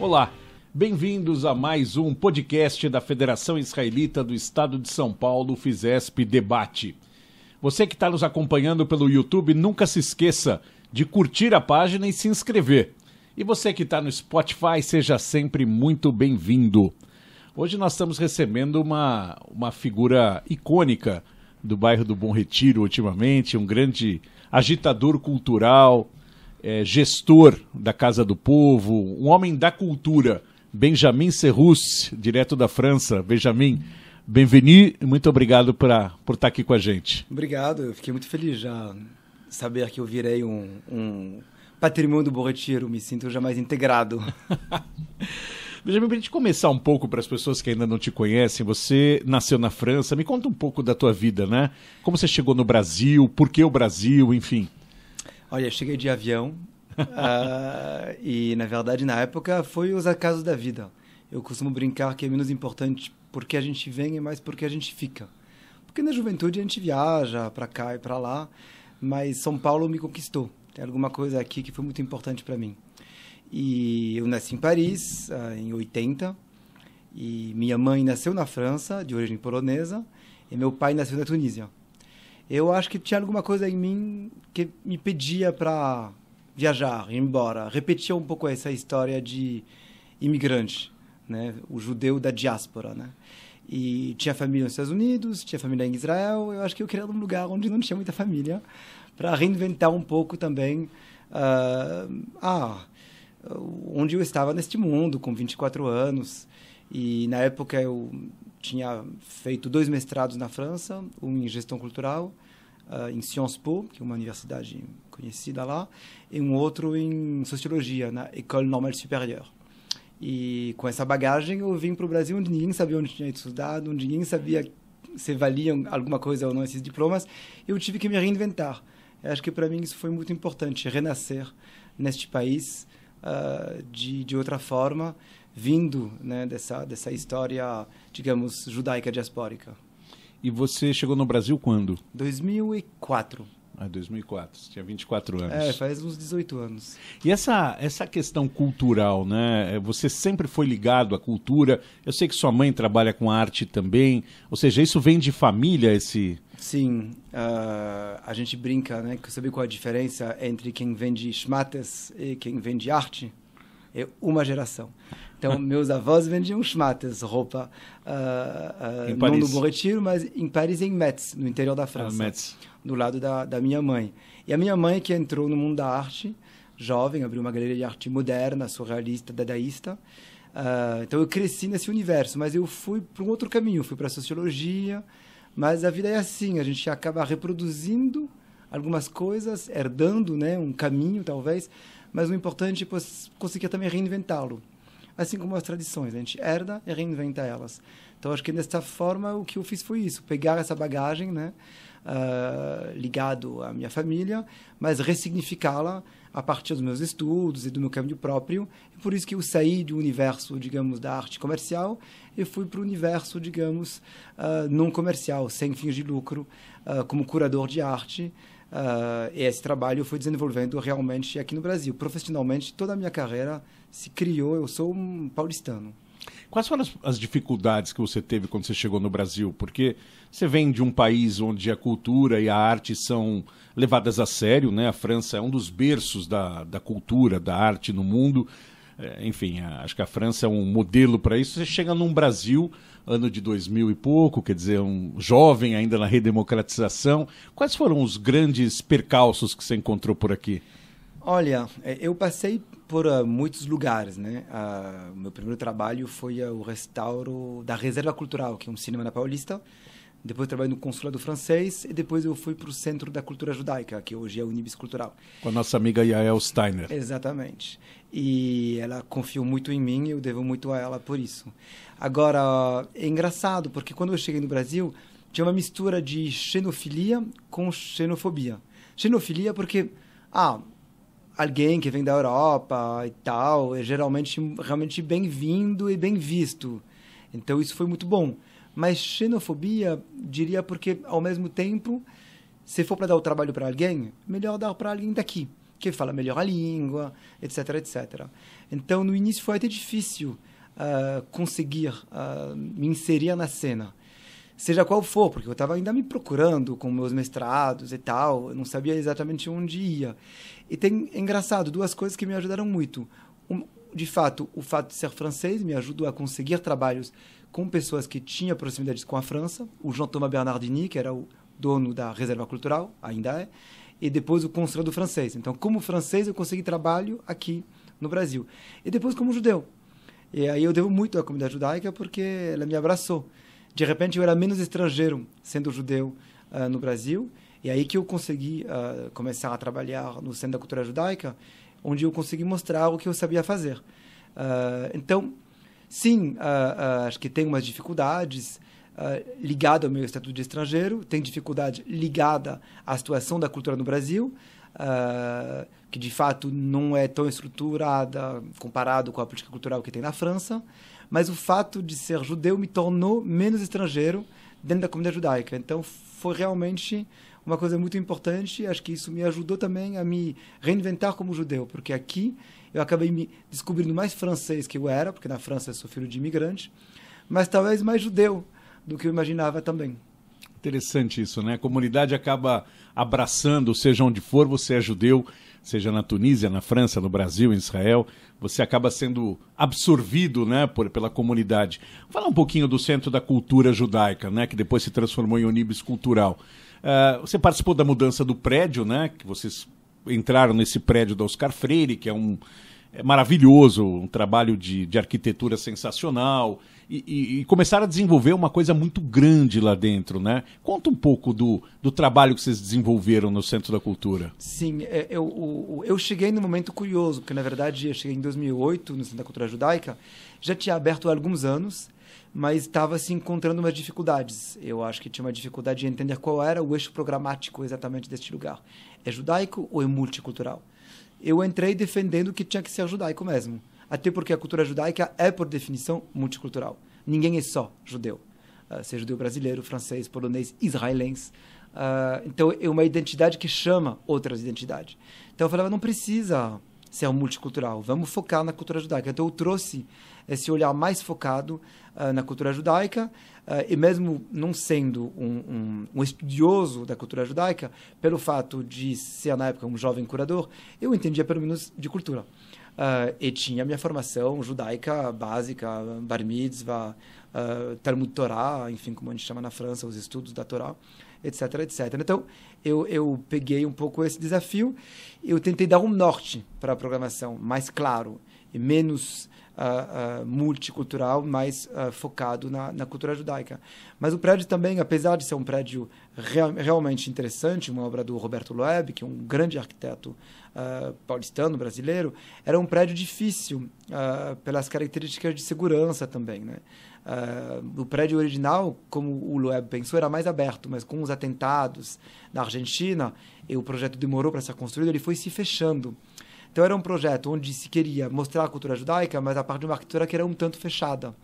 Olá, bem-vindos a mais um podcast da Federação Israelita do Estado de São Paulo, FISESP Debate. Você que está nos acompanhando pelo YouTube, nunca se esqueça de curtir a página e se inscrever. E você que está no Spotify, seja sempre muito bem-vindo. Hoje nós estamos recebendo uma, uma figura icônica do bairro do Bom Retiro ultimamente, um grande agitador cultural, é, gestor da Casa do Povo, um homem da cultura, Benjamin Serrus, direto da França. Benjamin, bem-vindo e muito obrigado pra, por estar aqui com a gente. Obrigado, eu fiquei muito feliz já saber que eu virei um, um patrimônio do Bom Retiro, me sinto já mais integrado. Benjamin, para a gente começar um pouco para as pessoas que ainda não te conhecem, você nasceu na França, me conta um pouco da tua vida, né? Como você chegou no Brasil, por que o Brasil, enfim. Olha, cheguei de avião uh, e, na verdade, na época foi os acasos da vida. Eu costumo brincar que é menos importante porque a gente vem e mais porque a gente fica. Porque na juventude a gente viaja para cá e para lá, mas São Paulo me conquistou. Tem alguma coisa aqui que foi muito importante para mim. E eu nasci em Paris, uh, em 80, e minha mãe nasceu na França, de origem polonesa, e meu pai nasceu na Tunísia eu acho que tinha alguma coisa em mim que me pedia para viajar, ir embora, repetia um pouco essa história de imigrante, né, o judeu da diáspora, né? E tinha família nos Estados Unidos, tinha família em Israel. Eu acho que eu queria um lugar onde não tinha muita família, para reinventar um pouco também uh, ah, onde eu estava neste mundo com 24 anos. E na época eu tinha feito dois mestrados na França, um em gestão cultural, uh, em Sciences Po, que é uma universidade conhecida lá, e um outro em sociologia, na École Normale Supérieure. E com essa bagagem eu vim para o Brasil, onde ninguém sabia onde tinha estudado, onde ninguém sabia se valiam alguma coisa ou não esses diplomas. Eu tive que me reinventar. Eu acho que para mim isso foi muito importante, renascer neste país uh, de, de outra forma vindo né, dessa, dessa história, digamos, judaica diaspórica. E você chegou no Brasil quando? 2004. Ah, 2004, você tinha 24 anos. É, faz uns 18 anos. E essa, essa questão cultural, né? Você sempre foi ligado à cultura. Eu sei que sua mãe trabalha com arte também. Ou seja, isso vem de família, esse... Sim, uh, a gente brinca, né? Sabe qual a diferença entre quem vende schmattes e quem vende arte? É uma geração. Então, meus avós vendiam schmattes, roupa, uh, uh, não no Bom Retiro, mas em Paris em Metz, no interior da França, ah, Metz. do lado da, da minha mãe. E a minha mãe, que entrou no mundo da arte, jovem, abriu uma galeria de arte moderna, surrealista, dadaísta. Uh, então, eu cresci nesse universo, mas eu fui para um outro caminho, fui para a sociologia, mas a vida é assim, a gente acaba reproduzindo algumas coisas, herdando né, um caminho, talvez, mas o importante é conseguir também reinventá-lo assim como as tradições. A gente herda e reinventa elas. Então, acho que dessa forma, o que eu fiz foi isso: pegar essa bagagem, né, uh, ligado à minha família, mas ressignificá-la a partir dos meus estudos e do meu caminho próprio. E por isso que eu saí do universo, digamos, da arte comercial e fui para o universo, digamos, uh, não comercial, sem fins de lucro, uh, como curador de arte. Uh, e esse trabalho foi desenvolvendo realmente aqui no Brasil. Profissionalmente, toda a minha carreira se criou. Eu sou um paulistano. Quais foram as, as, dificuldades que você teve quando você chegou no Brasil? Porque você vem de um país onde a cultura e a arte são levadas a sério, né? A França é um dos berços da, da cultura, da arte no mundo. É, enfim, acho que a França é um modelo para isso. Você chega num Brasil, ano de 2000 e pouco, quer dizer, um jovem ainda na redemocratização. Quais foram os grandes percalços que você encontrou por aqui? Olha, é, eu passei por uh, muitos lugares, né? Uh, meu primeiro trabalho foi uh, o restauro da Reserva Cultural, que é um cinema na Paulista. Depois trabalhei no consulado francês e depois eu fui para o Centro da Cultura Judaica, que hoje é o Unibis Cultural. Com a nossa amiga Yael Steiner. Exatamente. E ela confiou muito em mim e eu devo muito a ela por isso. Agora, é engraçado, porque quando eu cheguei no Brasil, tinha uma mistura de xenofilia com xenofobia. Xenofilia porque, ah, alguém que vem da Europa e tal é geralmente realmente bem-vindo e bem visto. Então isso foi muito bom. Mas xenofobia, diria porque ao mesmo tempo, se for para dar o trabalho para alguém, melhor dar para alguém daqui. que fala melhor a língua, etc, etc. Então, no início foi até difícil uh, conseguir uh, me inserir na cena. Seja qual for, porque eu estava ainda me procurando com meus mestrados e tal, eu não sabia exatamente onde ia. E tem, é engraçado, duas coisas que me ajudaram muito. Um, de fato, o fato de ser francês me ajudou a conseguir trabalhos com pessoas que tinham proximidades com a França. O Jean-Thomas Bernardini, que era o dono da Reserva Cultural, ainda é, e depois o consulado francês. Então, como francês, eu consegui trabalho aqui no Brasil. E depois como judeu. E aí eu devo muito à comunidade judaica porque ela me abraçou. De repente eu era menos estrangeiro sendo judeu uh, no Brasil. E aí que eu consegui uh, começar a trabalhar no Centro da Cultura Judaica, onde eu consegui mostrar o que eu sabia fazer. Uh, então, sim, acho que tem umas dificuldades, ligada ao meu estatuto de estrangeiro, tem dificuldade ligada à situação da cultura no Brasil, que de fato não é tão estruturada comparado com a política cultural que tem na França, mas o fato de ser judeu me tornou menos estrangeiro dentro da comunidade judaica. Então foi realmente uma coisa muito importante. Acho que isso me ajudou também a me reinventar como judeu, porque aqui eu acabei me descobrindo mais francês que eu era, porque na França eu sou filho de imigrante, mas talvez mais judeu, do que eu imaginava também. Interessante isso, né? A comunidade acaba abraçando, seja onde for, você é judeu, seja na Tunísia, na França, no Brasil, em Israel, você acaba sendo absorvido, né, por, pela comunidade. Fala um pouquinho do Centro da Cultura Judaica, né, que depois se transformou em Unibis Cultural. Uh, você participou da mudança do prédio, né, que vocês entraram nesse prédio da Oscar Freire, que é um é maravilhoso, um trabalho de, de arquitetura sensacional, e, e, e, começaram a desenvolver uma coisa muito grande lá dentro, né? Conta um pouco do, do trabalho que vocês desenvolveram no Centro da Cultura. Sim, é, eu, eu cheguei num momento curioso, porque na verdade eu cheguei em 2008 no Centro da Cultura Judaica, já tinha aberto há alguns anos, mas estava se encontrando umas dificuldades. Eu acho que tinha uma dificuldade de entender qual era o eixo programático exatamente deste lugar. É judaico ou é multicultural? Eu entrei defendendo que tinha que ser judaico mesmo. Até porque a cultura judaica é, por definição, multicultural. Ninguém é só judeu. Uh, seja judeu brasileiro, francês, polonês, israelense. Uh, então, é uma identidade que chama outras identidades. Então, eu falava, não precisa ser multicultural, vamos focar na cultura judaica. Então, eu trouxe esse olhar mais focado uh, na cultura judaica, uh, e mesmo não sendo um, um, um, estudioso da cultura judaica, pelo fato de ser, na época, um jovem curador, eu entendia pelo menos de cultura. Uh, e tinha minha formação judaica básica, bar mitzvah, Talmud Torah, enfim, como a gente chama na França, os estudos da Torá, etc, etc. Então, eu, eu peguei um pouco esse desafio, eu tentei dar um norte para a programação mais claro menos uh, uh, multicultural, mais uh, focado na, na, cultura judaica. Mas o prédio também, apesar de ser um prédio real, realmente interessante, uma obra do Roberto Loeb, que é um grande arquiteto paulistano, brasileiro, era um prédio difícil pelas características de segurança também, né? Uh, o prédio original, como o Loeb pensou, era mais aberto, mas com os atentados na Argentina, e o projeto demorou para ser construído, ele foi se fechando. Então era um projeto onde se queria mostrar a cultura judaica, mas a parte de uma arquitetura que era um tanto fechada.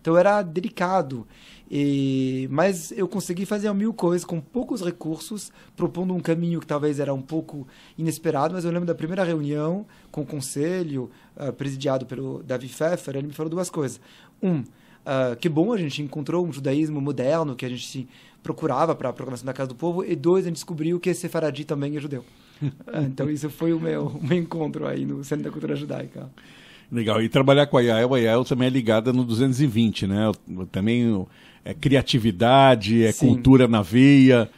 Então era delicado. E, mas eu consegui fazer mil coisas com poucos recursos, propondo um caminho que talvez era um pouco inesperado, mas eu lembro da primeira reunião com o conselho, uh, presidiado pelo Davi Pfeffer, ele me falou duas coisas. Um, uh, que bom a gente encontrou um judaísmo moderno que a gente procurava para a programação da Casa do Povo, e dois, a gente descobriu que esse Sefaradi também é judeu. então isso foi o meu, o meu encontro aí no Centro da Cultura Judaica. Legal. E trabalhar com a Yael, a Yael também é ligada no 220, né? Também é criatividade, é Sim. cultura na veia.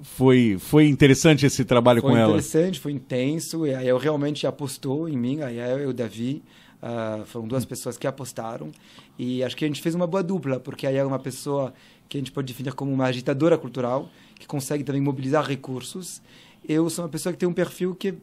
Foi, foi interessante esse trabalho foi com ela? Foi interessante, foi intenso. E a Yael realmente apostou em mim, a Yael e o Davi. Uh, foram duas pessoas que apostaram. E acho que a gente fez uma boa dupla, porque a Yael é uma pessoa que a gente pode definir como uma agitadora cultural, que consegue também mobilizar recursos eu sou uma pessoa que tem um perfil que é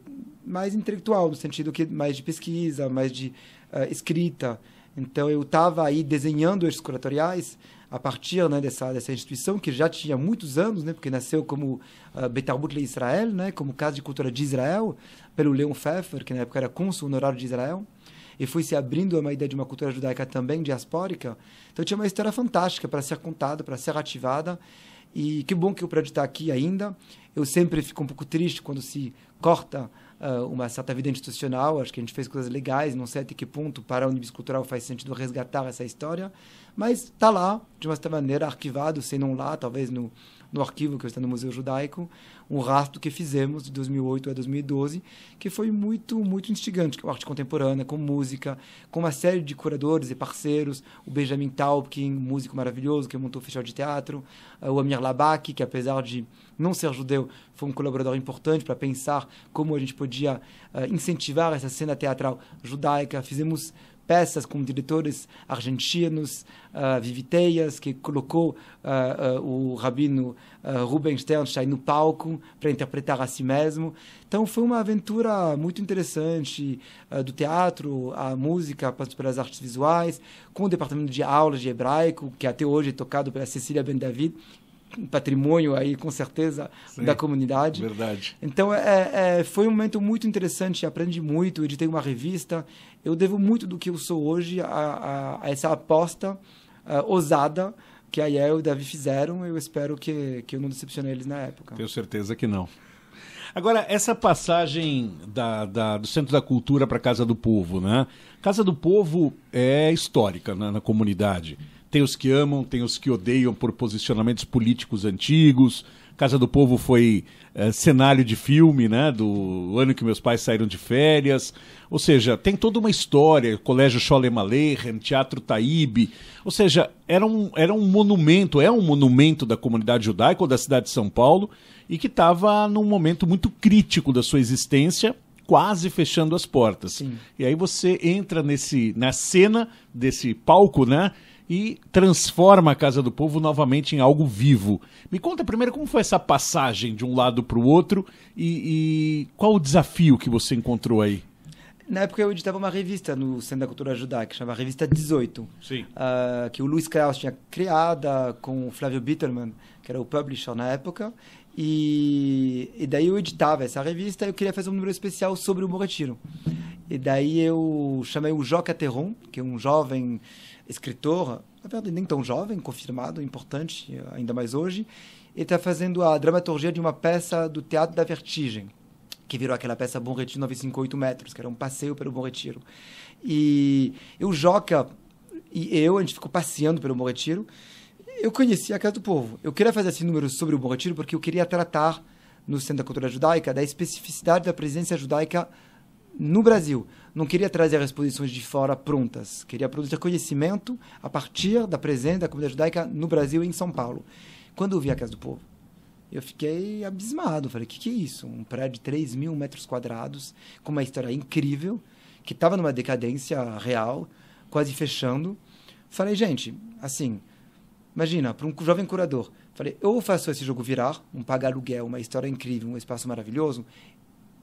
mais intelectual, no sentido que mais de pesquisa, mais de uh, escrita. Então, eu estava aí desenhando esses curatoriais a partir né, dessa, dessa instituição que já tinha muitos anos, né, porque nasceu como uh, Betarbut Le Israel, né, como Casa de Cultura de Israel, pelo Leon Pfeffer, que na época era cônsul honorário de Israel, e foi se abrindo a uma ideia de uma cultura judaica também diaspórica. Então, tinha uma história fantástica para ser contada, para ser ativada, e que bom que o prédio está aqui ainda. Eu sempre fico um pouco triste quando se corta uh, uma certa vida institucional. Acho que a gente fez coisas legais, não sei até que ponto para a Unibis Cultural faz sentido resgatar essa história, mas está lá, de uma certa maneira, arquivado, se não lá, talvez no, no arquivo que está no Museu Judaico, um rastro que fizemos de 2008 a 2012, que foi muito, muito instigante, com arte contemporânea, com música, com uma série de curadores e parceiros, o Benjamin Taubkin, músico maravilhoso, que montou o Festival de Teatro, uh, o Amir Labak, que apesar de não ser judeu, foi um colaborador importante para pensar como a gente podia uh, incentivar essa cena teatral judaica. Fizemos peças com diretores argentinos, uh, Viviteias, que colocou uh, uh, o rabino uh, Ruben Sternstein no palco para interpretar a si mesmo. Então foi uma aventura muito interessante do teatro, a música, passando pelas artes visuais, com o departamento de aulas de hebraico, que até hoje é tocado pela Cecília Ben David, um patrimônio aí com certeza Sim, da comunidade. Verdade. Então é, é, foi um momento muito interessante, aprendi muito, editei uma revista. Eu devo muito do que eu sou hoje a, a, a essa aposta uh, ousada que a Yael e o Davi fizeram. Eu espero que, que eu não decepcionei eles na época. Tenho certeza que não. Agora, essa passagem da, da, do Centro da Cultura para a Casa do Povo, né? Casa do Povo é histórica né, na comunidade. Tem os que amam, tem os que odeiam por posicionamentos políticos antigos. Casa do Povo foi é, cenário de filme, né? Do ano que meus pais saíram de férias. Ou seja, tem toda uma história. Colégio Sholem Aleichem, Teatro Taíbe. Ou seja, era um, era um monumento, é um monumento da comunidade judaica ou da cidade de São Paulo e que estava num momento muito crítico da sua existência quase fechando as portas. Sim. E aí você entra nesse na cena desse palco, né? E transforma a Casa do Povo novamente em algo vivo. Me conta primeiro como foi essa passagem de um lado para o outro e, e, qual o desafio que você encontrou aí? Na época eu editava uma revista no Centro da Cultura Judaica, que chamava Revista 18, Sim. Uh, que o Luiz Krauss tinha criada com o Flávio Bitterman, que era o publisher na época, e, e daí eu editava essa revista e eu queria fazer um número especial sobre o Moretiro. E daí eu chamei o Joca Terron, que é um jovem escritor, na verdade nem tão jovem, confirmado, importante, ainda mais hoje, ele está fazendo a dramaturgia de uma peça do Teatro da Vertigem, que virou aquela peça Bom Retiro 958 metros, que era um passeio pelo Bom Retiro. E o Joca e eu, a gente ficou passeando pelo Bom Retiro. Eu conheci a Casa do Povo. Eu queria fazer esse número sobre o Bom Retiro porque eu queria tratar no Centro da Cultura Judaica da especificidade da presença judaica no Brasil. Não queria trazer as exposições de fora prontas. Queria produzir conhecimento a partir da presença da comunidade judaica no Brasil e em São Paulo. Quando eu vi a Casa do Povo, eu fiquei abismado. Falei, o que, que é isso? Um prédio de 3 mil metros quadrados, com uma história incrível, que estava numa decadência real, quase fechando. Falei, gente, assim, imagina, para um jovem curador, falei, eu faço esse jogo virar, um pagar aluguel, uma história incrível, um espaço maravilhoso,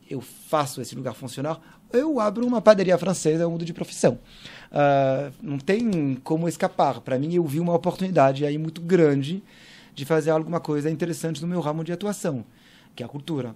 eu faço esse lugar funcionar, eu abro uma padaria francesa, eu mudo de profissão. Uh, não tem como escapar. Para mim, eu vi uma oportunidade aí muito grande de fazer alguma coisa interessante no meu ramo de atuação, que é a cultura.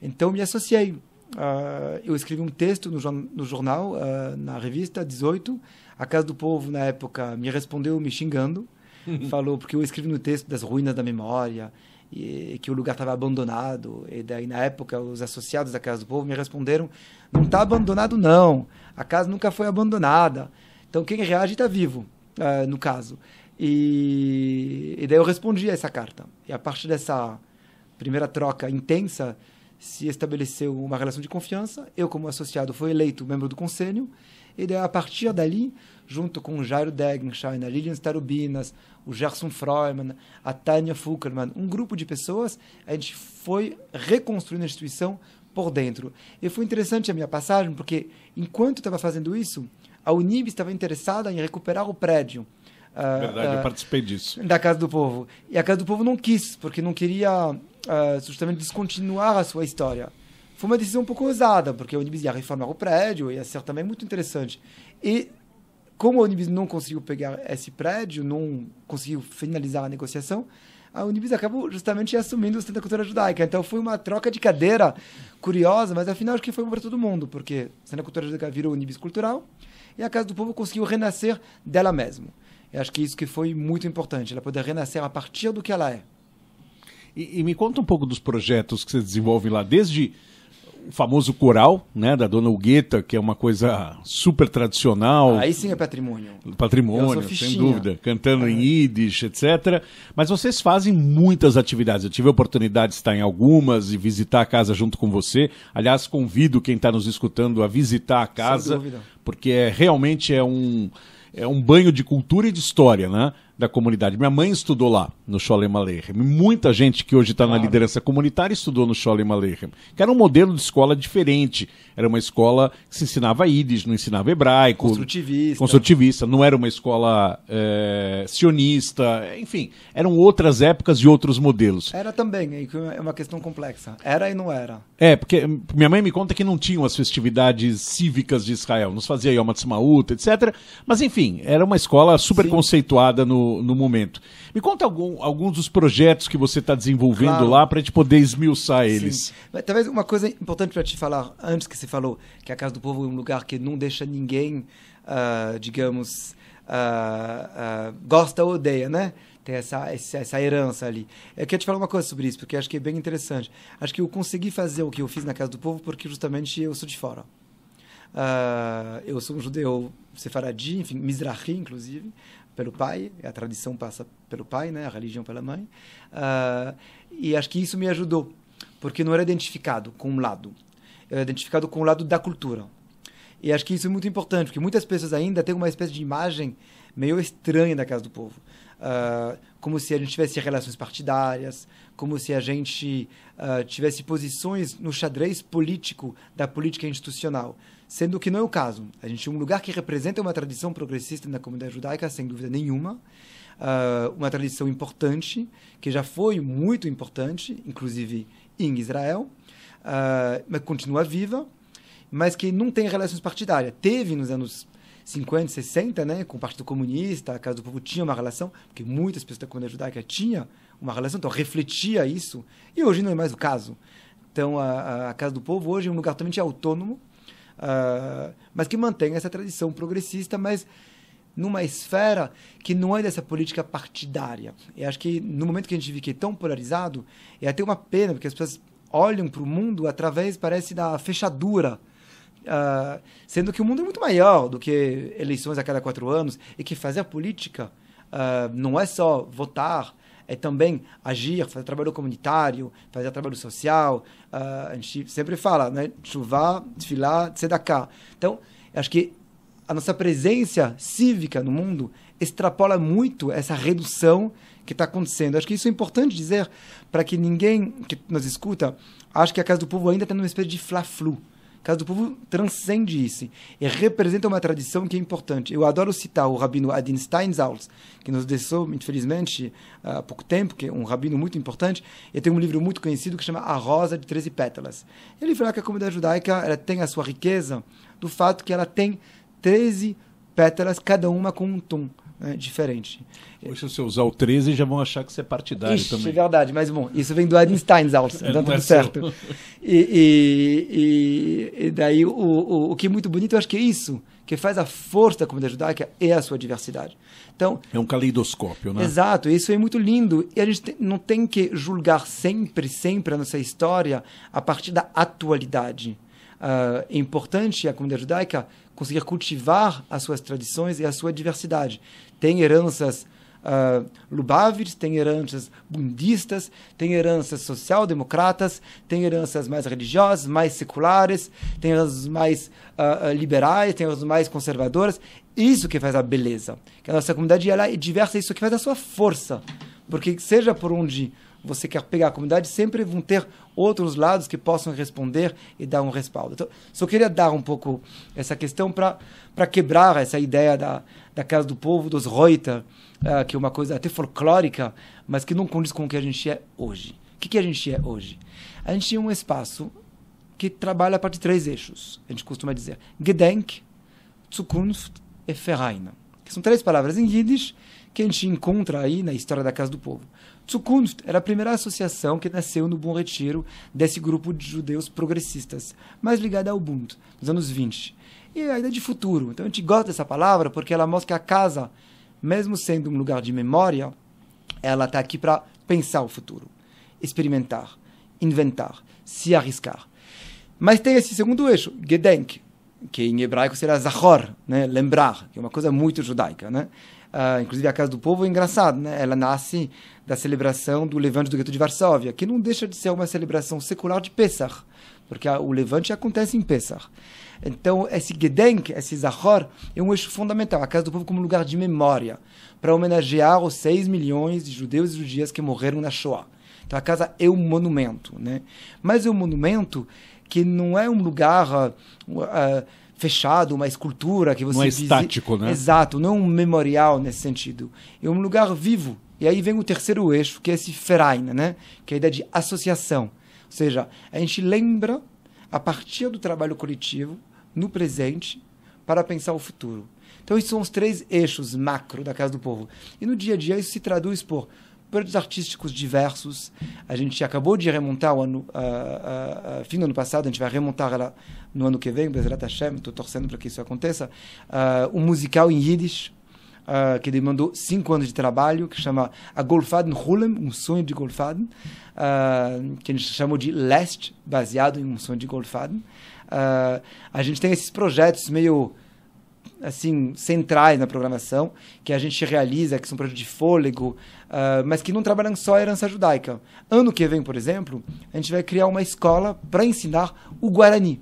Então, me associei. Uh, eu escrevi um texto no, no jornal, uh, na revista 18. A Casa do Povo, na época, me respondeu me xingando. Falou, porque eu escrevi no texto das ruínas da memória, e que o lugar estava abandonado. E daí, na época, os associados da Casa do Povo me responderam: não está abandonado, não. A casa nunca foi abandonada. Então, quem reage está vivo, uh, no caso. E, e daí eu respondi a essa carta. E a partir dessa primeira troca intensa, se estabeleceu uma relação de confiança. Eu, como associado, fui eleito membro do conselho. E daí, a partir dali, junto com o Jairo Degenschein, a Lilian Starubinas, o Gerson Freumann, a Tânia Fuckerman, um grupo de pessoas, a gente foi reconstruindo a instituição por dentro. E foi interessante a minha passagem, porque enquanto estava fazendo isso, a Unib estava interessada em recuperar o prédio. Uh, Verdade, uh, eu participei disso. Da Casa do Povo. E a Casa do Povo não quis, porque não queria uh, justamente descontinuar a sua história. Foi uma decisão um pouco ousada, porque a Unibis ia reformar o prédio, ia ser também muito interessante. E como a Unibis não conseguiu pegar esse prédio, não conseguiu finalizar a negociação, a Unibis acabou justamente assumindo o Centro da Cultura Judaica. Então foi uma troca de cadeira curiosa, mas afinal acho que foi bom para todo mundo, porque o Centro da Cultura Judaica virou Unibis Cultural e a Casa do Povo conseguiu renascer dela mesma. Eu acho que isso que foi muito importante, ela poder renascer a partir do que ela é. E, e me conta um pouco dos projetos que você desenvolve lá, desde o famoso coral, né, da Dona Hugueta, que é uma coisa super tradicional. Aí sim é patrimônio. Patrimônio, sem dúvida. Cantando é. em Yiddish, etc. Mas vocês fazem muitas atividades. Eu tive a oportunidade de estar em algumas e visitar a casa junto com você. Aliás, convido quem está nos escutando a visitar a casa, porque é, realmente é um, é um banho de cultura e de história, né? Da comunidade. Minha mãe estudou lá, no Sholem Aleichem. Muita gente que hoje está claro. na liderança comunitária estudou no Sholem Aleichem, que era um modelo de escola diferente. Era uma escola que se ensinava Yiddish, não ensinava hebraico. Construtivista. Construtivista. Não era uma escola é, sionista. Enfim, eram outras épocas e outros modelos. Era também, é uma questão complexa. Era e não era. É, porque minha mãe me conta que não tinham as festividades cívicas de Israel. Nos fazia Yom Ha'atzmaut, etc. Mas, enfim, era uma escola super Sim. conceituada no no, momento. Me conta algum, alguns dos projetos que você está desenvolvendo claro. lá para a gente poder esmiuçar eles. Mas, talvez uma coisa importante para te falar, antes que você falou que a Casa do Povo é um lugar que não deixa ninguém, uh, digamos, uh, uh, gosta ou odeia, né? Tem essa, essa herança ali. Eu queria te falar uma coisa sobre isso, porque acho que é bem interessante. Acho que eu consegui fazer o que eu fiz na Casa do Povo porque justamente eu sou de fora. Uh, eu sou um judeu sefaradi, enfim, mizrahi, inclusive pelo pai, a tradição passa pelo pai, né? a religião pela mãe. Uh, e acho que isso me ajudou, porque não era identificado com um lado, era identificado com o lado da cultura. E acho que isso é muito importante, porque muitas pessoas ainda têm uma espécie de imagem meio estranha da Casa do Povo. Uh, como se a gente tivesse relações partidárias, como se a gente uh, tivesse posições no xadrez político da política institucional sendo que não é o caso. A gente é um lugar que representa uma tradição progressista na comunidade judaica, sem dúvida nenhuma, uh, uma tradição importante, que já foi muito importante, inclusive em Israel, uh, mas continua viva, mas que não tem relações partidárias. Teve nos anos 50, 60, né, com o Partido Comunista, a Casa do Povo tinha uma relação, porque muitas pessoas da comunidade judaica tinham uma relação, então refletia isso, e hoje não é mais o caso. Então, a, a Casa do Povo hoje é um lugar totalmente autônomo, uh, mas que mantém essa tradição progressista, mas numa esfera que não é dessa política partidária. E acho que no momento que a gente vive que é tão polarizado, é até uma pena, porque as pessoas olham para o mundo através, parece, da fechadura. Uh, sendo que o mundo é muito maior do que eleições a cada quatro anos e que fazer política uh, não é só votar, é também agir, fazer trabalho comunitário, fazer trabalho social. Uh, a gente sempre fala, né? Chuvar, desfilar, cá. Então, acho que a nossa presença cívica no mundo extrapola muito essa redução que está acontecendo. Acho que isso é importante dizer para que ninguém que nos escuta ache que a Casa do Povo ainda está numa espécie de fla-flu. Casa do Povo transcende isso e representa uma tradição que é importante. Eu adoro citar o rabino Adin Steinsaltz, que nos deixou, infelizmente, há pouco tempo, que é um rabino muito importante. Ele tem um livro muito conhecido que chama A Rosa de Treze Pétalas. Ele fala que a comunidade judaica ela tem a sua riqueza do fato que ela tem 13 pétalas, cada uma com um tom né, diferente. Poxa, se eu usar o 13, já vão achar que você é partidário Ixi, também. É verdade, mas bom, isso vem do Einstein, então tudo é certo. E, e, e, e, daí o, o, o que é muito bonito, eu acho que é isso, que faz a força da comunidade judaica é a sua diversidade. Então, é um caleidoscópio, né? Exato, isso é muito lindo. E a gente não tem que julgar sempre, sempre a nossa história a partir da atualidade. Uh, é importante a comunidade judaica conseguir cultivar as suas tradições e a sua diversidade. Tem heranças uh, Lubavitch, tem heranças budistas, tem heranças social-democratas, tem heranças mais religiosas, mais seculares, tem heranças mais uh, liberais, tem heranças mais conservadoras. Isso que faz a beleza. Que a nossa comunidade ela é diversa, isso que faz a sua força. Porque seja por onde você quer pegar a comunidade, sempre vão ter outros lados que possam responder e dar um respaldo. Então, só queria dar um pouco essa questão para quebrar essa ideia da, da Casa do Povo, dos Reuter, uh, que é uma coisa até folclórica, mas que não condiz com o que a gente é hoje. O que, que a gente é hoje? A gente é um espaço que trabalha a partir de três eixos. A gente costuma dizer Gedenk, Zukunft e Verein. Que são três palavras em Yiddish que a gente encontra aí na história da Casa do Povo. Zukunft era a primeira associação que nasceu no Bom Retiro desse grupo de judeus progressistas, mais ligada ao Bund, nos anos 20. E a ideia de futuro. Então a gente gosta dessa palavra porque ela mostra que a casa mesmo sendo um lugar de memória, ela está aqui para pensar o futuro, experimentar, inventar, se arriscar. Mas tem esse segundo eixo, Gedenk, que em hebraico será Zahor, né? lembrar, que é uma coisa muito judaica. Né? Uh, inclusive a Casa do Povo é engraçado, né? ela nasce da celebração do Levante do Gueto de Varsóvia, que não deixa de ser uma celebração secular de Pesach, porque a, o Levante acontece em Pesach. Então, esse Gedenk, esse Zahor, é um eixo fundamental, a Casa do Povo como lugar de memória, para homenagear os 6 milhões de judeus e judias que morreram na Shoah. Então, a casa é um monumento, né? Mas é um monumento que não é um lugar uh, uh, fechado, uma escultura que você não é estático, né? Exato, não é um memorial nesse sentido. É um lugar vivo. E aí vem o terceiro eixo, que é esse Verein, né? Que é a ideia de associação. Ou seja, a gente lembra a partir do trabalho coletivo no presente para pensar o futuro. Então, esses são os três eixos macro da Casa do Povo. E no dia a dia isso se traduz por projetos artísticos diversos. A gente acabou de remontar o ano, uh, uh, uh, fim do ano passado, a gente vai remontar ela no ano que vem, Bezerra Hashem, estou torcendo para que isso aconteça, um musical em Yiddish, que demandou cinco anos de trabalho, que chama A Golfaden Hulem, um sonho de Golfaden, que a gente chamou de Leste, baseado em um sonho de Golfaden. a gente tem esses projetos meio assim centrais na programação que a gente realiza, que são projetos de fôlego, uh, mas que não trabalham só a herança judaica. Ano que vem, por exemplo, a gente vai criar uma escola para ensinar o Guarani.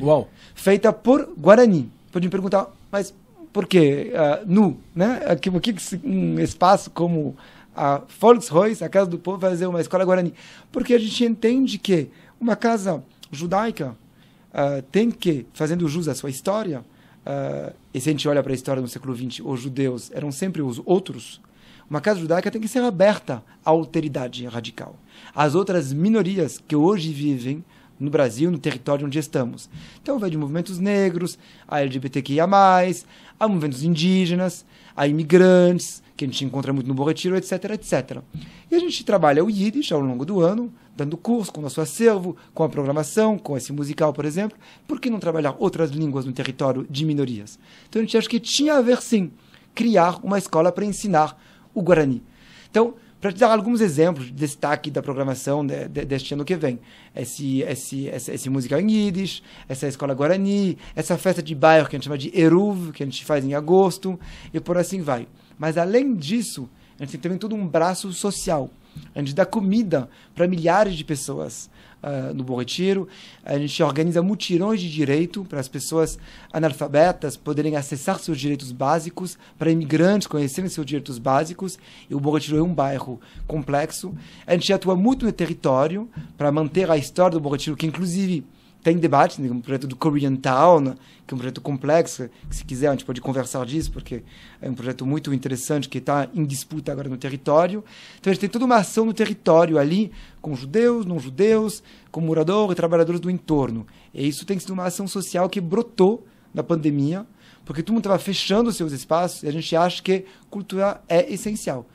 Uau! Feita por Guarani. Pode me perguntar, mas por quê? Uh, nu, né? Aqui, por que um espaço como a Volkshaus, a Casa do Povo, vai fazer uma escola Guarani? Porque a gente entende que uma casa judaica uh, tem que, fazendo jus à sua história, uh, e se a gente olha para a história do século XX, os judeus eram sempre os outros, uma casa judaica tem que ser aberta à alteridade radical. As outras minorias que hoje vivem no Brasil, no território onde estamos. Então, vai de movimentos negros, a LGBTQIA, a movimentos indígenas, a imigrantes, que a gente encontra muito no Bom Retiro, etc, etc. E a gente trabalha o Yiddish ao longo do ano, dando curso com o nosso acervo, com a programação, com esse musical, por exemplo. Por que não trabalhar outras línguas no território de minorias? Então, a gente acha que tinha a ver, sim, criar uma escola para ensinar o Guarani. Então, para te dar alguns exemplos de destaque da programação de, de, deste ano que vem. Esse, esse, esse, esse, musical em Yiddish, essa escola Guarani, essa festa de bairro que a gente chama de Eruv, que a gente faz em agosto, e por assim vai. Mas além disso, a gente tem também todo um braço social. A gente dá comida para milhares de pessoas uh, no Bom Retiro. A gente organiza mutirões de direito para as pessoas analfabetas poderem acessar seus direitos básicos, para imigrantes conhecerem seus direitos básicos. E o Bom Retiro é um bairro complexo. A gente atua muito no território para manter a história do Bom Retiro, que inclusive tem debate, né, um projeto do Korean Town, que é um projeto complexo, que se quiser a gente pode conversar disso, porque é um projeto muito interessante que está em disputa agora no território. Então a gente tem toda uma ação no território ali, com judeus, não judeus, com moradores e trabalhadores do entorno. E isso tem sido uma ação social que brotou na pandemia, porque todo mundo estava fechando seus espaços e a gente acha que cultura é essencial.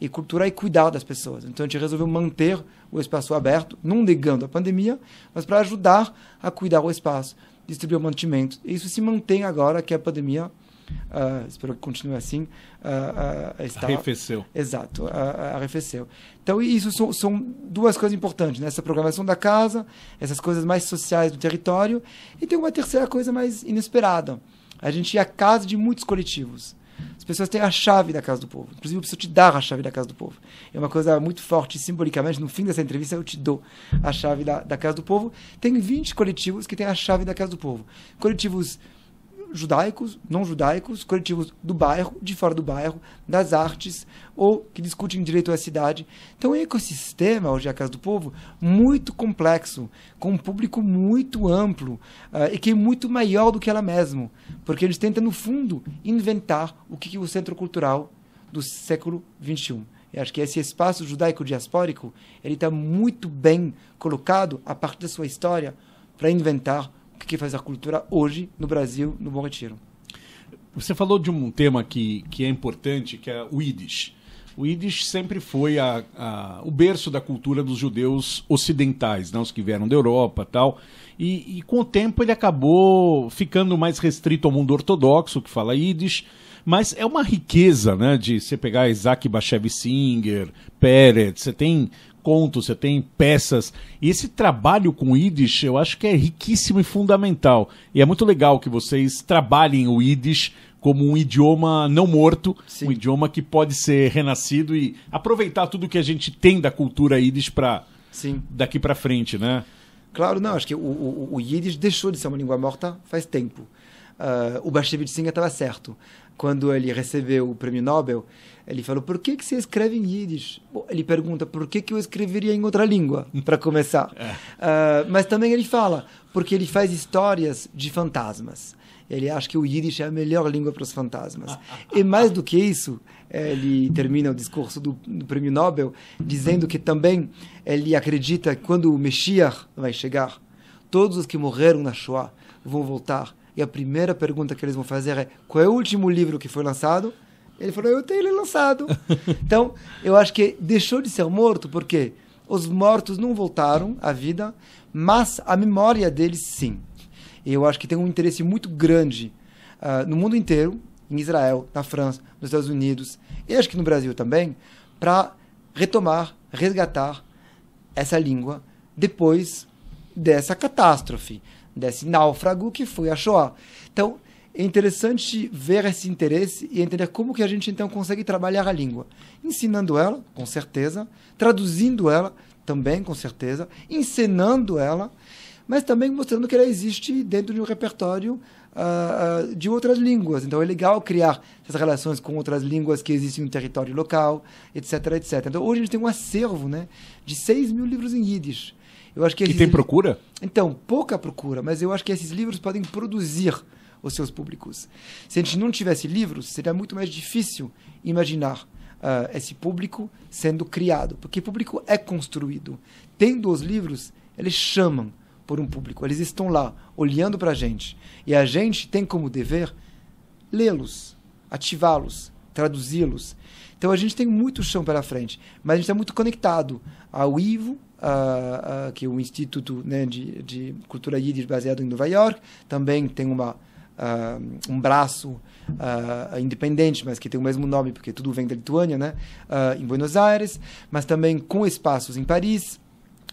E cultura é cuidar das pessoas. Então a gente resolveu manter o espaço aberto, não negando a pandemia, mas para ajudar a cuidar o espaço, distribuir mantimento. E isso se mantém agora que a pandemia, uh, espero que continue assim, uh, uh, está... Arrefeceu. Exato, arrefeceu. Então isso são, são duas coisas importantes, né? essa programação da casa, essas coisas mais sociais do território, e tem uma terceira coisa mais inesperada. A gente é a casa de muitos coletivos. As pessoas têm a chave da casa do povo. Inclusive, eu preciso te dar a chave da casa do povo. É uma coisa muito forte, simbolicamente. No fim dessa entrevista, eu te dou a chave da, da casa do povo. Tem 20 coletivos que têm a chave da casa do povo. Coletivos judaicos, não judaicos, coletivos do bairro, de fora do bairro, das artes, ou que discutem direito à cidade. Então, é um ecossistema, hoje é a Casa do Povo, muito complexo, com um público muito amplo, uh, e que é muito maior do que ela mesma, porque eles tentam, no fundo, inventar o que é o centro cultural do século XXI. Eu acho que esse espaço judaico-diaspórico ele está muito bem colocado, a partir da sua história, para inventar que faz a cultura hoje no Brasil, no Bom Retiro. Você falou de um tema que, que é importante, que é o Yiddish. O Yiddish sempre foi a, a, o berço da cultura dos judeus ocidentais, né, os que vieram da Europa tal. E, e com o tempo ele acabou ficando mais restrito ao mundo ortodoxo, que fala Yiddish. Mas é uma riqueza, né, de você pegar Isaac Bashevis Singer, Peretz, você tem contos, você tem peças. E esse trabalho com o Yiddish, eu acho que é riquíssimo e fundamental. E é muito legal que vocês trabalhem o Yiddish como um idioma não morto, Sim. um idioma que pode ser renascido e aproveitar tudo que a gente tem da cultura Yiddish para daqui para frente, né? Claro, não. Acho que o, o, o Yiddish deixou de ser uma língua morta faz tempo. Uh, o Bashevich Singer estava certo. Quando ele recebeu o prêmio Nobel, ele falou: Por que, que você escreve em Yiddish? Bom, ele pergunta: Por que, que eu escreveria em outra língua, para começar? é. uh, mas também ele fala: Porque ele faz histórias de fantasmas. Ele acha que o Yiddish é a melhor língua para os fantasmas. e mais do que isso, ele termina o discurso do, do, prêmio Nobel dizendo que também ele acredita que quando o Messias vai chegar, todos os que morreram na Shoah vão voltar. E a primeira pergunta que eles vão fazer é: qual é o último livro que foi lançado? Ele falou: eu tenho ele lançado. então, eu acho que deixou de ser morto porque os mortos não voltaram à vida, mas a memória deles sim. E eu acho que tem um interesse muito grande uh, no mundo inteiro, em Israel, na França, nos Estados Unidos, e acho que no Brasil também, para retomar, resgatar essa língua depois dessa catástrofe, desse náufrago que foi a Shoah. Então, é interessante ver esse interesse e entender como que a gente então consegue trabalhar a língua, ensinando ela, com certeza, traduzindo ela também, com certeza, ensinando ela mas também mostrando que ela existe dentro de um repertório uh, de outras línguas. Então é legal criar essas relações com outras línguas que existem no território local, etc, etc. Então hoje a gente tem um acervo né, de 6 mil livros em Yiddish. Eu acho que e tem procura? Então, pouca procura, mas eu acho que esses livros podem produzir os seus públicos. Se a gente não tivesse livros, seria muito mais difícil imaginar uh, esse público sendo criado, porque público é construído. Tendo os livros, eles chamam por um público. Eles estão lá, olhando para a gente. E a gente tem como dever lê-los, ativá-los, traduzi-los. Então a gente tem muito chão pela frente, mas a gente está muito conectado ao IVO, uh, uh, que é o Instituto né, de, de Cultura Yiddish baseado em Nova York. Também tem uma, uh, um braço independente, mas que tem o mesmo nome, porque tudo vem da Lituânia, né, em Buenos Aires. Mas também com espaços em Paris,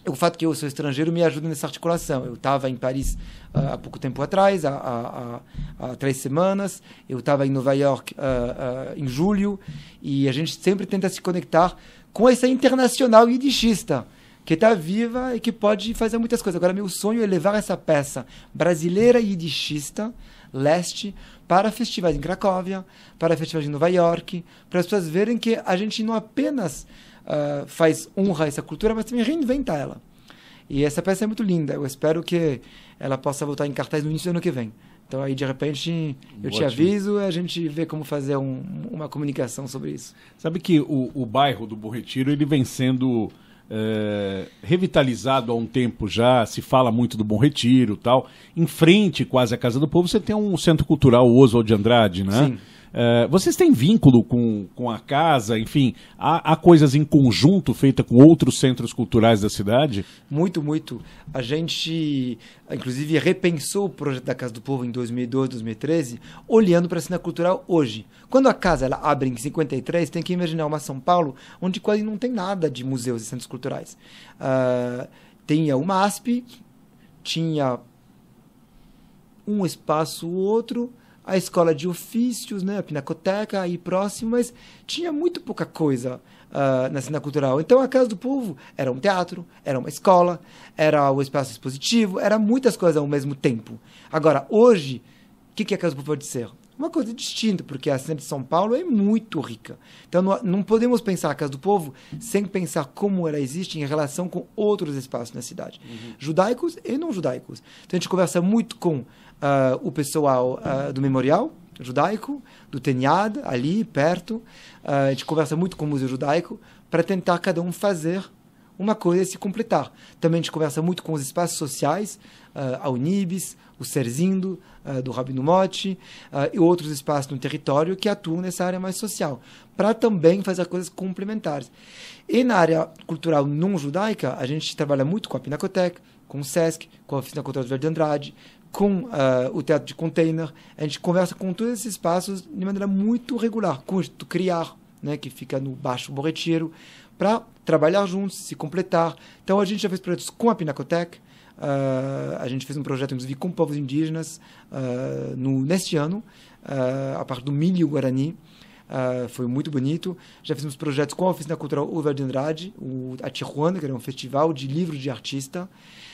o fato que eu sou estrangeiro me ajuda nessa articulação. Eu estava em Paris uh, há pouco tempo atrás, há, há, há, três semanas. Eu estava em Nova York uh, uh, em julho. E a gente sempre tenta se conectar com essa internacional yiddishista, que está viva e que pode fazer muitas coisas. Agora, meu sonho é levar essa peça brasileira yiddishista, leste, para festivais em Cracóvia, para festivais em Nova York, para as pessoas verem que a gente não apenas uh, faz honra a essa cultura, mas também reinventa ela. E essa peça é muito linda. Eu espero que ela possa voltar em cartaz no início do ano que vem. Então aí de repente eu Ótimo. te aviso e a gente vê como fazer um, uma comunicação sobre isso. Sabe que o, o bairro do Bom Retiro ele vem sendo é, revitalizado há um tempo já, se fala muito do Bom Retiro tal. Em frente quase à Casa do Povo você tem um centro cultural Oswald de Andrade, né? Sim. Uh, vocês têm vínculo com, com a casa? Enfim, há, há coisas em conjunto feitas com outros centros culturais da cidade? Muito, muito. A gente, inclusive, repensou o projeto da Casa do Povo em 2012, 2013, olhando para a cena cultural hoje. Quando a casa ela abre em 53, tem que imaginar uma São Paulo onde quase não tem nada de museus e centros culturais. Uh, tinha o MASP, tinha um espaço ou outro, a escola de ofícios, né, a pinacoteca aí próximo, mas tinha muito pouca coisa uh, na cena cultural. Então a Casa do Povo era um teatro, era uma escola, era o espaço expositivo, era muitas coisas ao mesmo tempo. Agora, hoje, o que, que a Casa do Povo pode ser? Uma coisa distinta, porque a cena de São Paulo é muito rica. Então não, não podemos pensar a Casa do Povo sem pensar como ela existe em relação com outros espaços na cidade, uhum. judaicos e não judaicos. Então a gente conversa muito com uh, o pessoal uh, do memorial judaico, do Teniad, ali perto. Uh, a gente conversa muito com o Museu Judaico para tentar cada um fazer uma coisa e se completar. Também a gente conversa muito com os espaços sociais, uh, a Unibis, o Serzindo, uh, do Rabino Motti, uh, e outros espaços no território que atuam nessa área mais social, para também fazer coisas complementares. E na área cultural não judaica, a gente trabalha muito com a Pinacoteca, com o SESC, com a Oficina Cultural de Verde Andrade, com uh, o teatro de container. A gente conversa com todos esses espaços de maneira muito regular, com o Criar, né, que fica no Baixo Borretiero, para trabalhar juntos, se completar. Então a gente já fez projetos com a Pinacotec, uh, a gente fez um projeto inclusive com povos indígenas uh, no, neste ano, a parte do milho guarani. Uh, foi muito bonito. Já fizemos projetos com a Oficina Cultural Uva de Andrade, o, a Tijuana, que era um festival de livros de artista.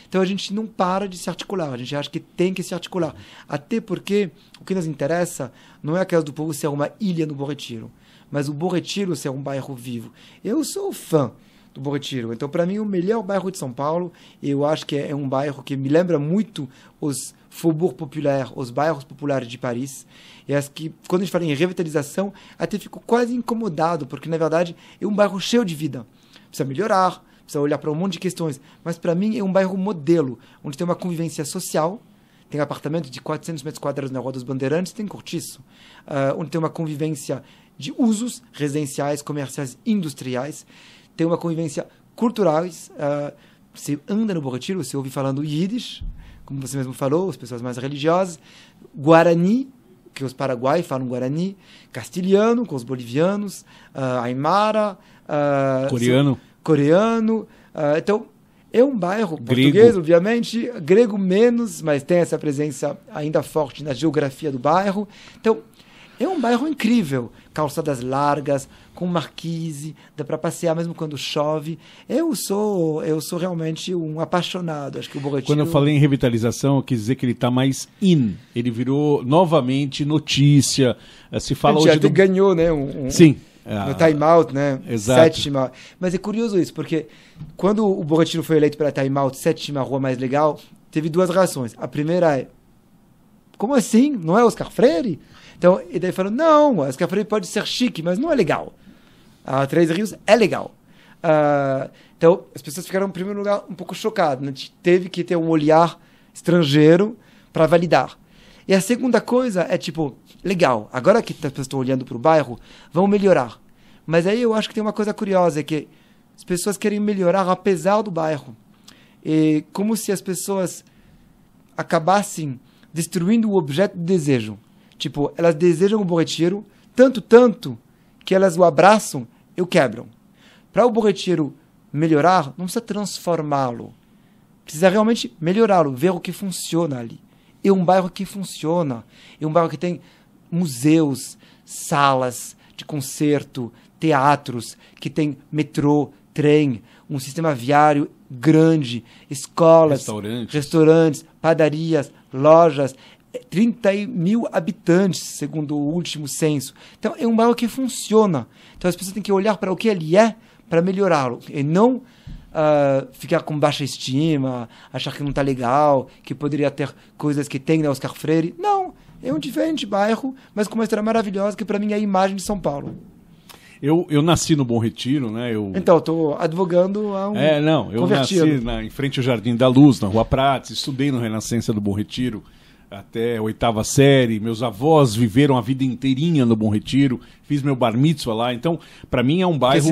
Então a gente não para de se articular, a gente acha que tem que se articular. Até porque o que nos interessa não é a casa do povo ser uma ilha no Bom Retiro, mas o Bom Retiro ser um bairro vivo. Eu sou fã do Bom Retiro, então para mim o melhor bairro de São Paulo, eu acho que é um bairro que me lembra muito os faubourg populaires, os bairros populares de Paris. E acho que quando a gente fala em revitalização, até fico quase incomodado, porque na verdade é um bairro cheio de vida. Precisa melhorar, precisa olhar para um monte de questões. Mas para mim é um bairro modelo, onde tem uma convivência social, tem apartamento de 400 metros quadrados na Rua dos Bandeirantes, tem cortiço, uh, onde tem uma convivência de usos residenciais, comerciais, industriais, tem uma convivência culturais. Uh, você anda no Borretiro, você ouve falando Yiddish, como você mesmo falou, as pessoas mais religiosas, Guarani, que os paraguaios falam Guarani, castilhano, com os bolivianos, uh, Aymara, uh, coreano coreano. Uh, então, é um bairro grego. português, obviamente, grego menos, mas tem essa presença ainda forte na geografia do bairro. Então, é um bairro incrível. Calçadas largas, com marquise, dá para passear mesmo quando chove. Eu sou, eu sou realmente um apaixonado. Acho que o Borretiro... Quando eu falei em revitalização, eu quis dizer que ele está mais in. Ele virou novamente notícia. Eh, se fala hoje do... ganhou, né? Um, um... Sim no time out, né? Exato. Mas é curioso isso, porque quando o Borratino foi eleito para time out, sétima rua mais legal, teve duas reações. A primeira é: como assim? Não é Oscar Freire? Então, e daí falou: não, Oscar Freire pode ser chique, mas não é legal. A Três Rios é legal. Uh, então, as pessoas ficaram, em primeiro lugar, um pouco chocadas. Né? Teve que ter um olhar estrangeiro para validar. E a segunda coisa é tipo, legal, agora que as pessoas estão olhando para o bairro, vão melhorar. Mas aí eu acho que tem uma coisa curiosa, é que as pessoas querem melhorar apesar do bairro. E como se as pessoas acabassem destruindo o objeto de desejo. Tipo, elas desejam o Bom Retiro, tanto, tanto, que elas o abraçam e o quebram. Para o Bom Retiro melhorar, não precisa transformá-lo. Precisa realmente melhorá-lo, ver o que funciona ali. É um bairro que funciona. É um bairro que tem museus, salas de concerto, teatros, que tem metrô, trem, um sistema viário grande, escolas, restaurantes, restaurantes padarias, lojas. 30 mil habitantes, segundo o último censo. Então, é um bairro que funciona. Então, as pessoas têm que olhar para o que ele é para melhorá-lo. E não uh, ficar com baixa estima, achar que não está legal, que poderia ter coisas que tem na Oscar Freire. Não, é um diferente bairro, mas com uma história maravilhosa que para mim é a imagem de São Paulo. Eu, eu nasci no Bom Retiro, né? Eu... Então, estou advogando a um É, não, eu convertido. nasci na, em frente ao Jardim da Luz, na Rua Prates, estudei no Renascença do Bom Retiro até oitava série. Meus avós viveram a vida inteirinha no Bom Retiro. Fiz meu bar mitzvah lá. Então, para mim é um bairro...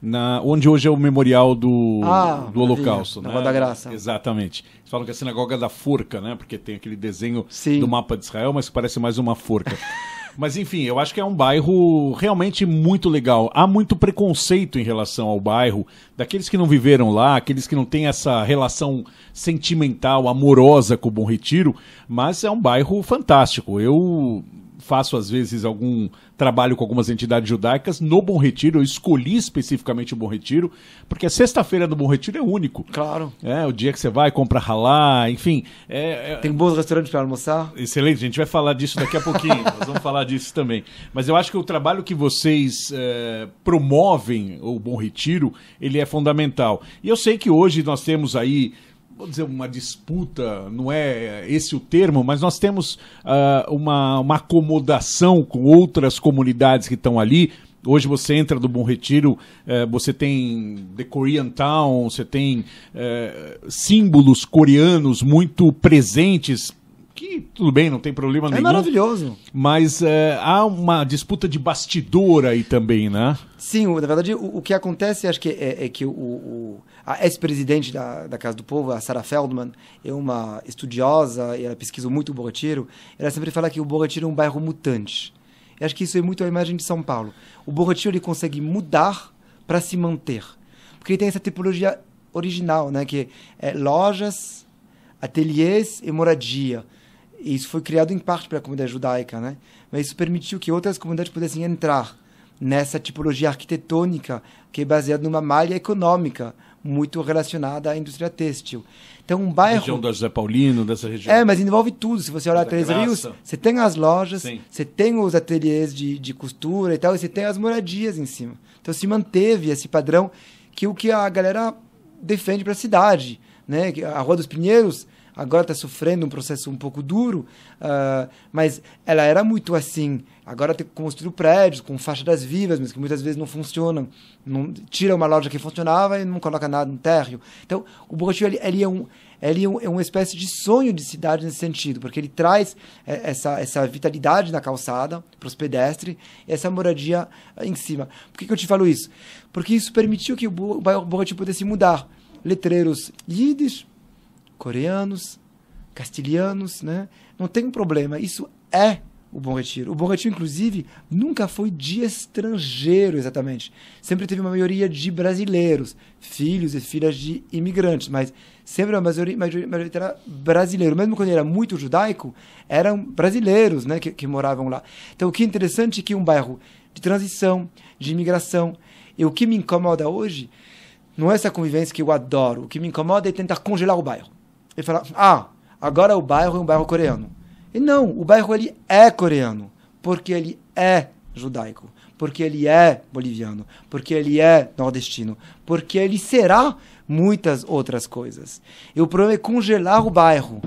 Na, onde hoje é o memorial do, ah, do Holocausto. Né? Da Graça. Exatamente. Eles falam que é a sinagoga da forca, né? Porque tem aquele desenho Sim. do mapa de Israel, mas parece mais uma forca. Mas enfim, eu acho que é um bairro realmente muito legal. Há muito preconceito em relação ao bairro, daqueles que não viveram lá, aqueles que não têm essa relação sentimental, amorosa com o Bom Retiro, mas é um bairro fantástico. Eu faço às vezes algum trabalho com algumas entidades judaicas no Bom Retiro. Eu escolhi especificamente o Bom Retiro, porque a sexta-feira do Bom Retiro é único. Claro. É, o dia que você vai, compra ralá, enfim. É, é... Tem bons restaurantes para almoçar. Excelente, a gente vai falar disso daqui a pouquinho. Nós vamos falar disso também. Mas eu acho que o trabalho que vocês é, promovem, o Bom Retiro, ele é fundamental. E eu sei que hoje nós temos aí vou dizer, uma disputa, não é esse o termo, mas nós temos uh, uma, uma acomodação com outras comunidades que estão ali. Hoje você entra do Bom Retiro, eh, você tem The Korean Town, você tem eh, símbolos coreanos muito presentes que tudo bem, não tem problema é nenhum. É maravilhoso. Mas é, há uma disputa de bastidor aí também, né? Sim, na verdade, o, o que acontece, acho que é, é que o, o a ex-presidente da, da Casa do Povo, a Sarah Feldman, é uma estudiosa e ela pesquisou muito o Borretiro. Ela sempre fala que o Borretiro é um bairro mutante. Eu acho que isso é muito a imagem de São Paulo. O Borretiro ele consegue mudar para se manter. Porque ele tem essa tipologia original, né? que é lojas, ateliês e moradia. E isso foi criado em parte pela comunidade judaica, né? mas isso permitiu que outras comunidades pudessem entrar nessa tipologia arquitetônica que é baseada numa malha econômica muito relacionada à indústria têxtil. Então, um bairro. Região da José Paulino, dessa região. É, mas envolve tudo. Se você olhar Três Rios, você tem as lojas, Sim. você tem os ateliês de, de costura e tal, e você tem as moradias em cima. Então, se manteve esse padrão que o que a galera defende para a cidade. Né? A Rua dos Pinheiros agora está sofrendo um processo um pouco duro, uh, mas ela era muito assim. Agora tem que construir prédios com faixa das vivas, mas que muitas vezes não funcionam. Não, tira uma loja que funcionava e não coloca nada no térreo. Então, o Borrachio, ele, ele, é, um, ele é, um, é uma espécie de sonho de cidade nesse sentido, porque ele traz é, essa, essa vitalidade na calçada para os pedestres e essa moradia em cima. Por que, que eu te falo isso? Porque isso permitiu que o Borrachio pudesse mudar. Letreiros yiddish, coreanos, castilhanos, né? Não tem problema. Isso é o Bom Retiro. O Bom Retiro, inclusive, nunca foi de estrangeiro exatamente. Sempre teve uma maioria de brasileiros, filhos e filhas de imigrantes, mas sempre a maioria, maioria, maioria era brasileiro. Mesmo quando era muito judaico, eram brasileiros né, que, que moravam lá. Então, o que é interessante é que um bairro de transição, de imigração, e o que me incomoda hoje não é essa convivência que eu adoro. O que me incomoda é tentar congelar o bairro. E falar, ah, agora o bairro é um bairro coreano. E não, o bairro ele é coreano, porque ele é judaico, porque ele é boliviano, porque ele é nordestino, porque ele será muitas outras coisas. E o problema é congelar o bairro.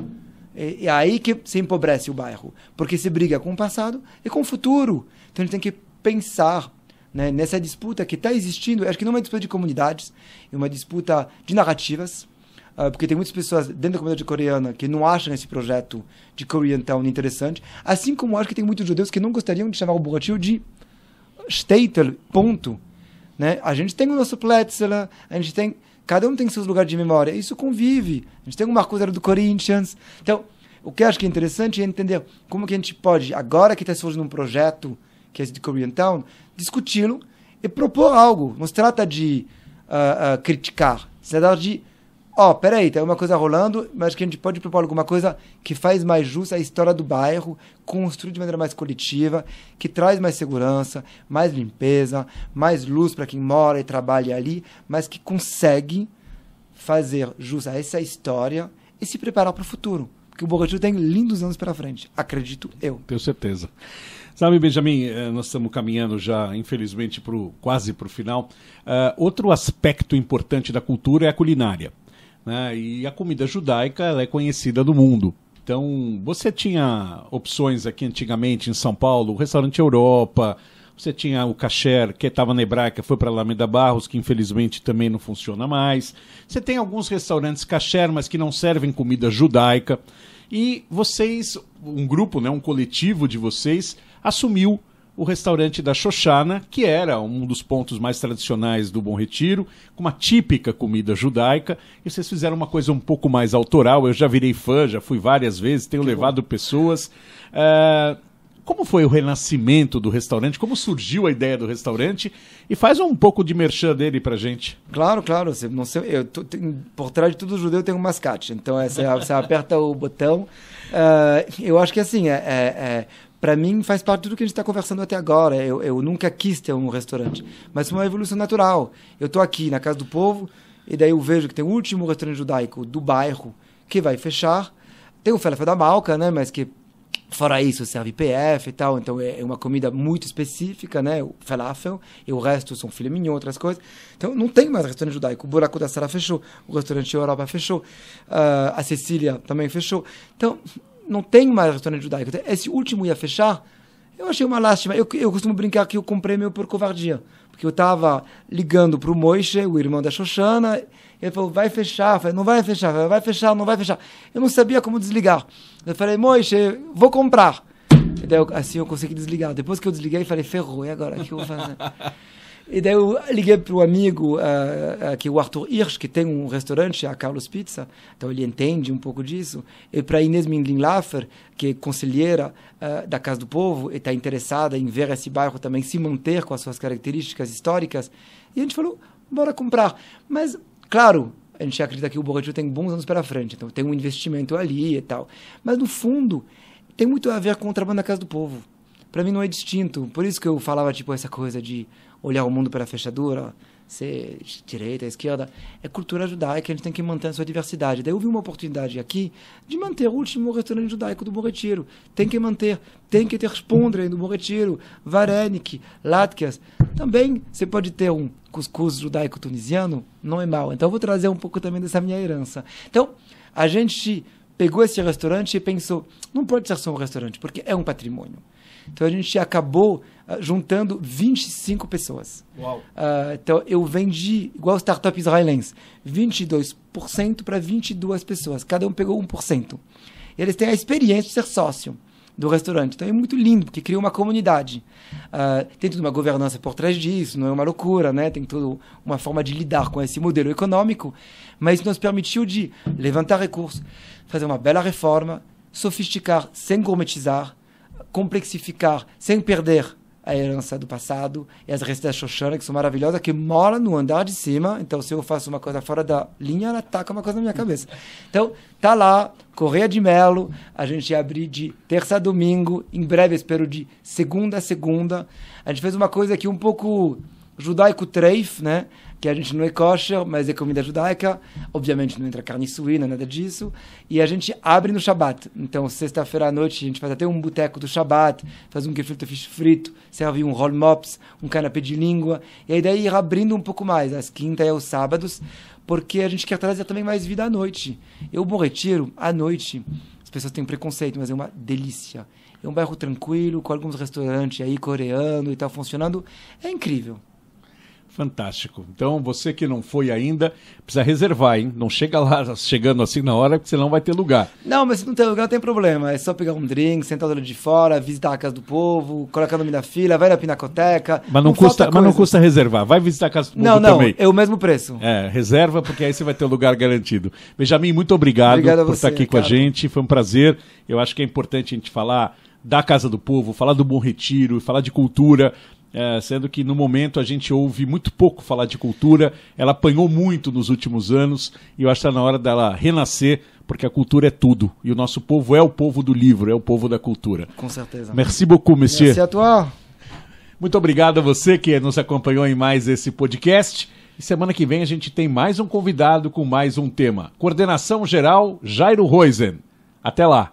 É, é aí que se empobrece o bairro, porque se briga com o passado e com o futuro. Então a gente tem que pensar né, nessa disputa que está existindo. Acho que não é uma disputa de comunidades, é uma disputa de narrativas. Uh, porque tem muitas pessoas dentro da comunidade coreana que não acham esse projeto de Koreatown interessante, assim como acho que tem muitos judeus que não gostariam de chamar o Bogatil de Statel, ponto. Né? A gente tem o nosso Pletzela, a gente tem... Cada um tem seus lugares de memória. Isso convive. A gente tem o Marcos do Corinthians. Então, o que eu acho que é interessante é entender como que a gente pode, agora que está surgindo um projeto que é esse de Koreatown, discuti-lo e propor algo. Não se trata de uh, uh, criticar, se trata de ó, oh, peraí, tem uma coisa rolando, mas que a gente pode propor alguma coisa que faz mais justa a história do bairro, construir de maneira mais coletiva, que traz mais segurança, mais limpeza, mais luz para quem mora e trabalha ali, mas que consegue fazer jus a essa história e se preparar para o futuro. Porque o Bogotá tem lindos anos pela frente, acredito eu. Tenho certeza. Sabe, Benjamin, eh, nós estamos caminhando já, infelizmente, pro, quase para o final. Uh, outro aspecto importante da cultura é a culinária. Né? E a comida judaica é conhecida no mundo. Então, você tinha opções aqui antigamente em São Paulo, o restaurante Europa, você tinha o Kasher, que estava na Hebraica, foi para Alameda Barros, que infelizmente também não funciona mais. Você tem alguns restaurantes Kasher, mas que não servem comida judaica. E vocês, um grupo, né, um coletivo de vocês, assumiu o restaurante da Xoxana, que era um dos pontos mais tradicionais do Bom Retiro, com uma típica comida judaica, e vocês fizeram uma coisa um pouco mais autoral. Eu já virei fã, já fui várias vezes, tenho que levado bom. pessoas. Uh, como foi o renascimento do restaurante? Como surgiu a ideia do restaurante? E faz um pouco de merchan dele pra gente. Claro, claro. Você, não sei, eu, tô, tem, por trás de todo judeu tem um mascate. Então, você, você aperta o botão. Uh, eu acho que assim, é, é, é para mim faz parte de tudo que a gente está conversando até agora. Eu, eu nunca quis ter um restaurante, mas foi uma evolução natural. Eu estou aqui na Casa do Povo e daí eu vejo que tem o último restaurante judaico do bairro que vai fechar. Tem o Falafel da Malca, né? Mas que fora isso serve PF e tal, então é, é uma comida muito específica, né? O falafel e o resto são filé mignon, outras coisas. Então não tem mais restaurante judaico. O Buraco da Sara fechou, o restaurante Europa fechou, uh, a Cecília também fechou. Então não tem mais restaurante judaico. Esse último ia fechar. Eu achei uma lástima. Eu, eu costumo brincar que eu comprei meu por covardia. Porque eu estava ligando para o Moishe, o irmão da Xoxana, ele falou, vai fechar. Eu falei, não vai fechar, vai fechar, não vai fechar. Eu não sabia como desligar. Eu falei, Moishe, vou comprar. Assim eu consegui desligar. Depois que eu desliguei, falei, ferrou, e agora? O que eu vou fazer? E daí eu liguei para o amigo, uh, uh, que é o Arthur Hirsch, que tem um restaurante, a Carlos Pizza, então ele entende um pouco disso. E para Inês Minglin-Laffer, que é conselheira uh, da Casa do Povo, e está interessada em ver esse bairro também se manter com as suas características históricas. E a gente falou, bora comprar. Mas, claro, a gente acredita que o Borrachio tem bons anos pela frente, então tem um investimento ali e tal. Mas, no fundo, tem muito a ver com o trabalho da Casa do Povo. Para mim não é distinto. Por isso que eu falava, tipo, essa coisa de olhar o mundo pela fechadura, ser direita, esquerda, é cultura judaica, a gente tem que manter a sua diversidade. Daí eu vi uma oportunidade aqui de manter o último restaurante judaico do Bom Retiro. Tem que manter, tem que ter Spondre do Bom Retiro, Varenik, Latkas. Também você pode ter um cuscuz judaico tunisiano, não é mal. Então eu vou trazer um pouco também dessa minha herança. Então, a gente pegou esse restaurante e pensou, não pode ser só um restaurante, porque é um patrimônio. Então a gente acabou uh, juntando 25 pessoas. Uau. Uh, então eu vendi, igual startup israelense, 22% para 22 pessoas. Cada um pegou 1%. Eles têm a experiência de ser sócio do restaurante. Então é muito lindo, porque cria uma comunidade. Uh, tem toda uma governança por trás disso, não é uma loucura, né? Tem toda uma forma de lidar com esse modelo econômico, mas nos permitiu de levantar recursos, fazer uma bela reforma, sofisticar sem gourmetizar, complexificar sem perder a herança do passado e as receitas Shoshana, que são maravilhosas, que moram no andar de cima. Então, se eu faço uma coisa fora da linha, ela ataca uma coisa na minha cabeça. Então, tá lá, Correia de Melo, a gente abre de terça a domingo, em breve, espero de segunda a segunda. A gente fez uma coisa aqui um pouco judaico treif, né? Que a gente não é kosher, mas é comida judaica. Obviamente não entra carne suína, nada disso. E a gente abre no Shabat. Então, sexta-feira à noite, a gente faz até um boteco do Shabat, faz um gefilte fish frito, serve um roll mops, um canapé de língua. E aí daí ir abrindo um pouco mais, às quinta e aos sábados, porque a gente quer trazer também mais vida à noite. Eu, Bom Retiro, à noite, as pessoas têm preconceito, mas é uma delícia. É um bairro tranquilo, com alguns restaurantes aí coreano e tal funcionando. É incrível. Fantástico. Então, você que não foi ainda, precisa reservar, hein? Não chega lá chegando assim na hora, porque senão vai ter lugar. Não, mas se não tem lugar, não tem problema. É só pegar um drink, sentar do lado de fora, visitar a casa do povo, colocar o nome da fila, vai na pinacoteca. Mas não, não custa, mas não custa reservar. Vai visitar a casa do povo não, não, também. é o mesmo preço. É, reserva, porque aí você vai ter o lugar garantido. Benjamin, muito obrigado, obrigado por você, estar aqui com a gente. Foi um prazer. Eu acho que é importante a gente falar da Casa do Povo, falar do Bom Retiro, falar de cultura. É, sendo que no momento a gente ouve muito pouco falar de cultura, ela apanhou muito nos últimos anos e eu acho que está na hora dela renascer, porque a cultura é tudo e o nosso povo é o povo do livro, é o povo da cultura. Com certeza. Merci beaucoup, monsieur. Merci a toi. Muito obrigado a você que nos acompanhou em mais esse podcast. E semana que vem a gente tem mais um convidado com mais um tema. Coordenação geral, Jairo Roisen. Até lá.